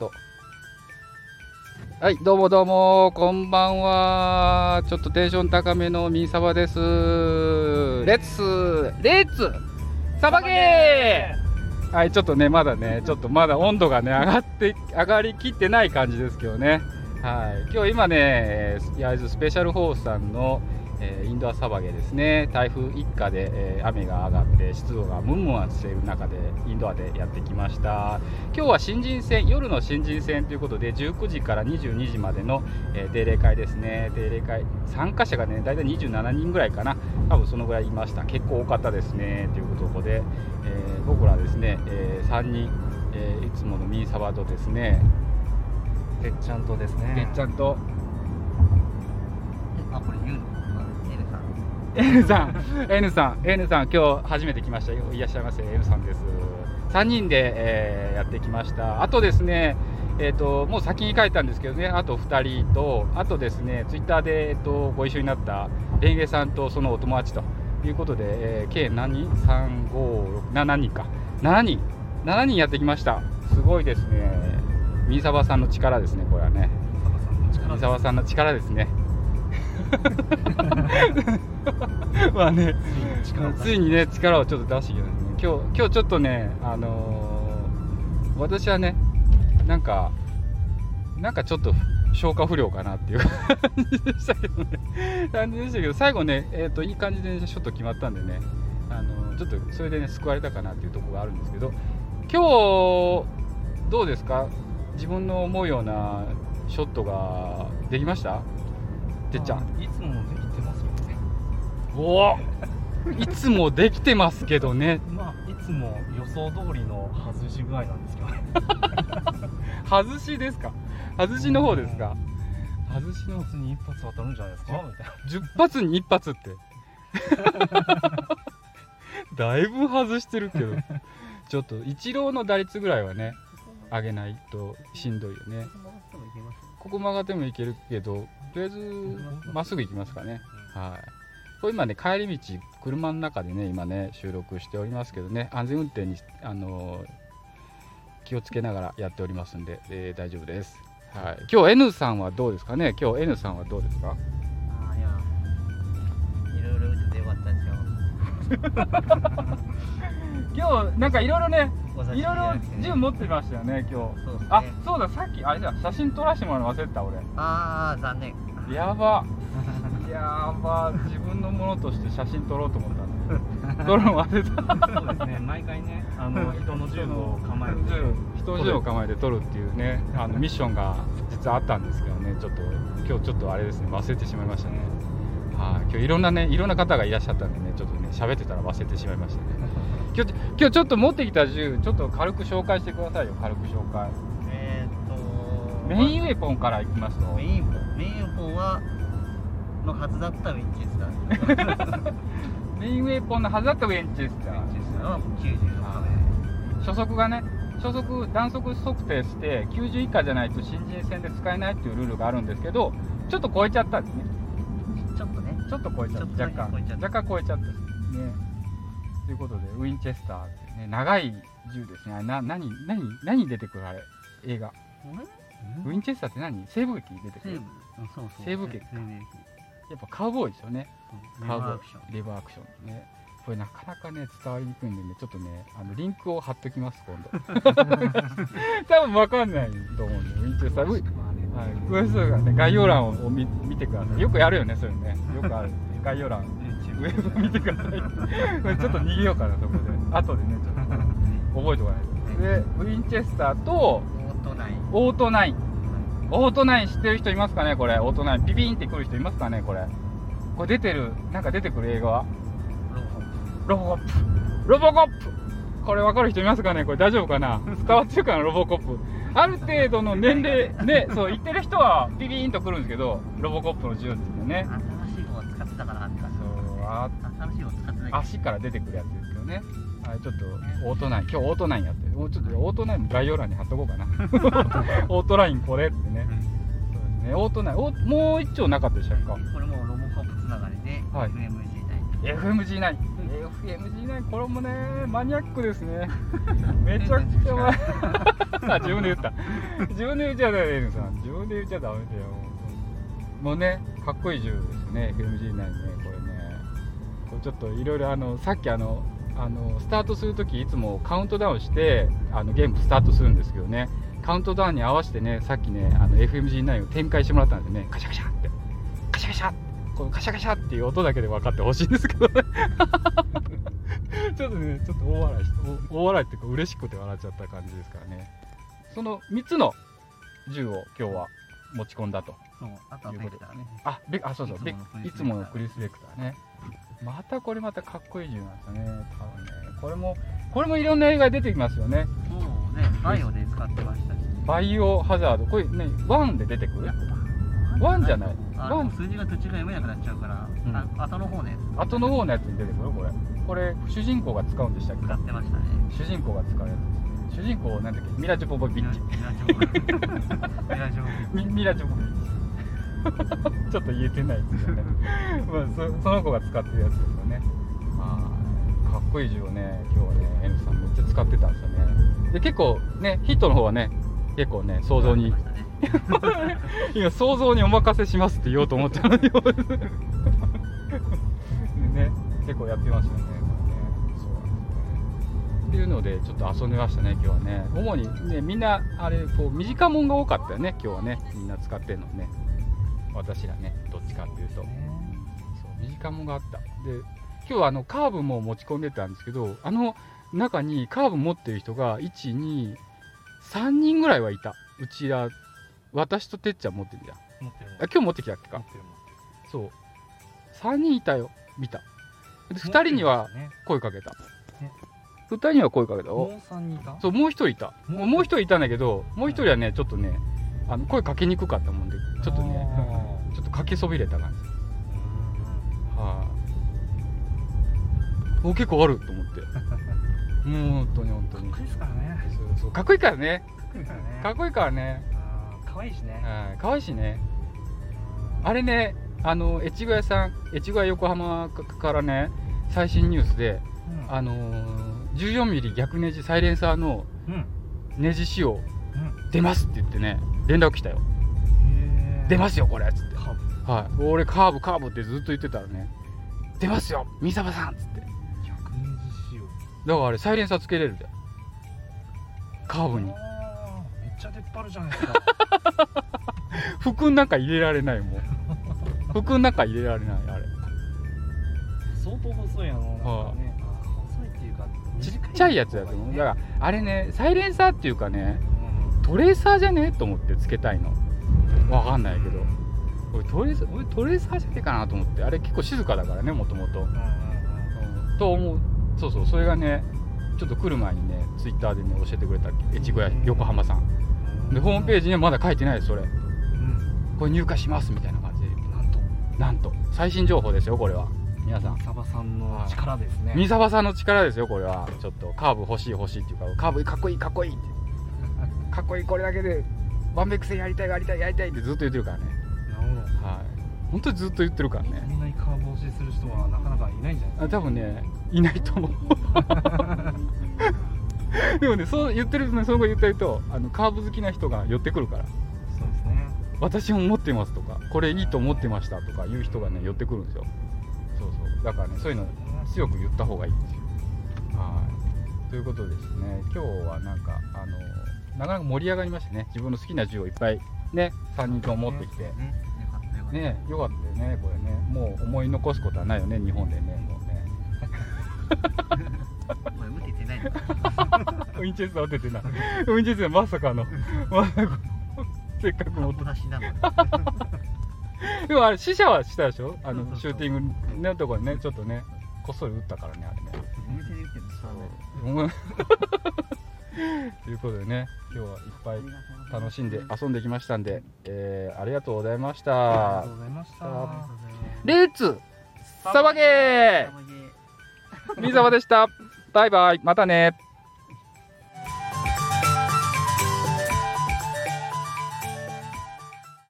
と。はいどうもどうもこんばんは。ちょっとテンション高めのミンサバです。レッツ。レッツ。サバゲー。はいちょっとねまだねちょっとまだ温度がね上がって上がりきってない感じですけどね。はい今日今ね焼津スペシャルホースさんのえインドアサバゲですね。台風一過で、え雨が上がって湿度がムンムンしている中でインドアでやってきました。今日は新人戦夜の新人戦ということで19時から22時までの、え定例会ですね。定例会参加者がね大体27人ぐらいかな。多分そのぐらいいました。結構多かったですね。ということで、えー、僕らですね、えー、3人、えー、いつものミーサバとですね。てっちゃんとですね。てっちゃんと N さん N さん N さん今日初めて来ましたいらっしゃいませ N さんです3人で、えー、やってきましたあとですねえーと、もう先に書いたんですけどね、あと2人と、あとですね、ツイッターで、えーと、ご一緒になったレンゲさんとそのお友達ということで、えー、計何？人 ?3、5、6、7人か。7人、7人やってきました。すごいですね。三沢さんの力ですね、これはね。三沢さんの力ですね。まあねついにね。力をちょっと出してきたんですね。今日今日ちょっとねあのー、私はねなんかなんかちょっと消化不良かなっていう感じでしたけどね。感じでしたけど最後ねえっ、ー、といい感じでショット決まったんでねあのー、ちょっとそれでね救われたかなっていうところがあるんですけど今日どうですか？自分の思うようなショットができました？てっちゃん。いつもできておいつもできてますけどね。まあいつも予想通りの外し具合なんですけど。ね 外しですか？外しの方ですか？外しの普通に一発当たるんじゃないですか？みたいな。10発に1発って？だいぶ外してるけど。ちょっとイチローの打率ぐらいはね上げないとしんどいよね。ここ曲がってもいけるけどとりあえずまっすぐ行きますかね、はい、これ今ね帰り道車の中でね今ね収録しておりますけどね安全運転にあの気をつけながらやっておりますんで、えー、大丈夫です、はい、今日 N さんはどうですかね？今日 N さんはどうですか？あいやいろいろ打っててよかったですよ今日なんかいろいろねいろいろ銃持ってましたよね今日。ね。あそうださっきあれだ写真撮らせてもらうの忘れてた俺。ああ残念。やばやば自分のものとして写真撮ろうと思ったんだ 撮るの忘れた。そうですね。毎回ねあの人の銃を構えて。人の銃を。構えて撮るっていうねあのミッションが実はあったんですけどねちょっと今日ちょっとあれですね忘れてしまいましたね。はい、今日いろんなねいろんな方がいらっしゃったんでねちょっとね喋ってたら忘れてしまいましたね。今日今日ちょっと持ってきた銃ちょっと軽く紹介してくださいよ軽く紹介。えー、っとメインウェポンからいきますと。メインポン。メインウェポンはのはずだったウィンチェスター。メインウェポンのはずだったウィンチェスター。ウィンチェスターは96目初速がね初速弾速測定して90以下じゃないと新人戦で使えないっていうルールがあるんですけどちょっと超えちゃったんですね。ちょっとね。ちょっと超えちゃった。若干。若干超えちゃったね。ということでウィンチェスターってね長い銃ですね。な何何何出てくるあれ？映画。ウィンチェスターって何？西部劇出てくる？西部。劇かやっぱカウボーイですよね。カウボーイレバーアクション。ね。これなかなかね伝わりにくいんでねちょっとねあのリンクを貼っときます今度。多分分かんないと思うんでウィンチェスターはい。詳しくはね概要欄を見見てください。よくやるよねそういうのね。よくある。概要欄。ウェブ見てください。これちょっと逃げようかなそこで後でねちょっと 覚えておかないと。でウィンチェスターとオートナイン。オートナインオートナイン知ってる人いますかねこれ。オートナインピピーンってくる人いますかねこれ。これ出てるなんか出てくる映画は。ロボコップ。ロボコップ。これ分かる人いますかねこれ。大丈夫かな？伝わってるかなロボコップ。ある程度の年齢 ねそう言ってる人はピピーンとくるんですけどロボコップの銃ですよね。新しい方使ってたからって感じそうあ新しい方使ってない足から出てくるやつですけどねはい、ちょっとオートナイン今日オートナインやってもうちょっとオートナインも概要欄に貼っとこうかな。オートナインこれってね、うん、そうですね。オートナインおもう一丁なかったでしたかこれもロボコップつながりで、はい、FMG9 FMG9 FMG9 これもねマニアックですね。めちゃくちゃマあ自分で言った。自分で言っちゃダメです。よ自分で言っちゃダメだよ。もうねかっこいい銃ですね。FMG9 ねこれね。これちょっといろいろあのさっきあのあのスタートするときいつもカウントダウンしてあのゲームスタートするんですけどね。カウントダウンに合わせてねさっきねあの FMG9 を展開してもらったんでねカシャカシャって。カシャカシャこのカシャカシャっていう音だけで分かってほしいんですけどね。ちょっとねちょっと大笑い大笑いっていうか嬉しくて笑っちゃった感じですからね。その3つの銃を今日は持ち込んだと。そうあとはベクターね。あベあそうそう。ベいいつものクリス・ベクターね。またこれまたかっこいい銃なんですよね。多分ね。これもこれもいろんな映画に出てきますよね。そうね。バイオで使ってましたし。バイオハザード。これねワンで出てくる？ワンじゃない。あワン。数字が途中が読めなくなっちゃうから、うん。あ後の方ね後の方のやつに出てくる？これ。これ主人公が使うんでしたっけ？使ってましたね。主人公が使うやつ主人公なんだっけ？ミラ・ジョポボビッチ。ミラジョーミラジョーミミラ・ジョポビッチ。ちょっと言えてないですよね。まあそその子が使ってるやつですよね。はい。かっこいい銃をね。今日はね N さんめっちゃ使ってたんですよね。で結構ねヒットの方はね結構ね想像に。今想像にお任せしますって言おうと思ったのに。ね結構やってましたねっていうのでちょっと遊んでましたね今日はね。主にねみんなあれこう短もんが多かったよね今日はね。みんな使ってるのね。私らねどっちかっていうと。そう短もんがあった。で今日はあのカーブも持ち込んでたんですけどあの中にカーブ持ってる人が123人ぐらいはいた。うちら私とてっちゃん持ってるじゃん持ってる。あ今日持ってきたっけか。そう。3人いたよ見た。で2人にはね。声かけたね2人には声かけた？もおう三人いた？そうもう1人いた。もうもうもう1人いたんだけどもう1人はねちょっとねあの声かけにくかったもんでちょっとねあちょっとかけそびれた感じ。ーはい、お結構あると思って。もう本当に本当に。かっこいいですからね。そうかっこいいからね。かっこいいからね。かっこいいしね。はい可愛いしね。あれねあの越後屋さん越後屋横浜からね最新ニュースでうん。あのー、14ミリ逆ネジサイレンサーのうん。ネジ仕様うん。出ますって言ってね連絡来たよ。出ますよこれっつって。はい。俺カーブカーブってずっと言ってたらね出ますよ三沢さんっつって。逆ネジ仕様。だからあれサイレンサーつけれるでカーブに。めっちゃ出っ張るじゃないですか。服の中入れられないもん。服の中入れられないあれ。相当細いやのなんはあちゃいやつだと思う。だからあれねサイレンサーっていうかねうん。トレーサーじゃねと思ってつけたいの。わかんないけど。俺トレーサー俺トレーサーじゃねえかなと思って。あれ結構静かだからねもともとと思う。そうそう。それがねちょっと来る前にねツイッターでね教えてくれた越後屋横浜さん。でホームページにはまだ書いてないですそれ。うん。これ入荷しますみたいな感じでなんと。なんと。最新情報ですよこれは皆さんサバさんの力ですね。三沢さんの力ですよこれは。ちょっとカーブ欲しい欲しいっていうかカーブかっこいいかっこいいって。かっこいいこれだけでワンベック戦やりたいやりたいやりたいってずっと言ってるからね。なるほど。はい。本当にずっと言ってるからね。こんなにカーブ押しする人はなかなかいないんじゃないあ多分ねいないと思う。でもねそう言ってるとねその後言ってるとあのカーブ好きな人が寄ってくるから。そうですね。私も持ってますとかこれいいと思ってましたとかいう人がね寄ってくるんですよだからねそういうの強く言った方がいいんですよ。はい。ということですね今日はなんかあのなかなか盛り上がりましたね自分の好きな銃をいっぱいね3人とも持ってきて。ねよかったよねこれね。もう思い残すことはないよね日本でねもうね。お前打ててないのか。ウィンチェスター打ててな。ウィンチェスターまさかの。まさかせっかく持って。小出しなのにでもあれ死者はしたでしょ？あのシューティングのところにねちょっとねこっそり撃ったからねあれね。と いうことでね今日はいっぱい楽しんで遊んできましたんで、えーありがとうございましあたりがとうございました。あレッツサバゲー。サバゲー。三沢でした。バイバイ。またね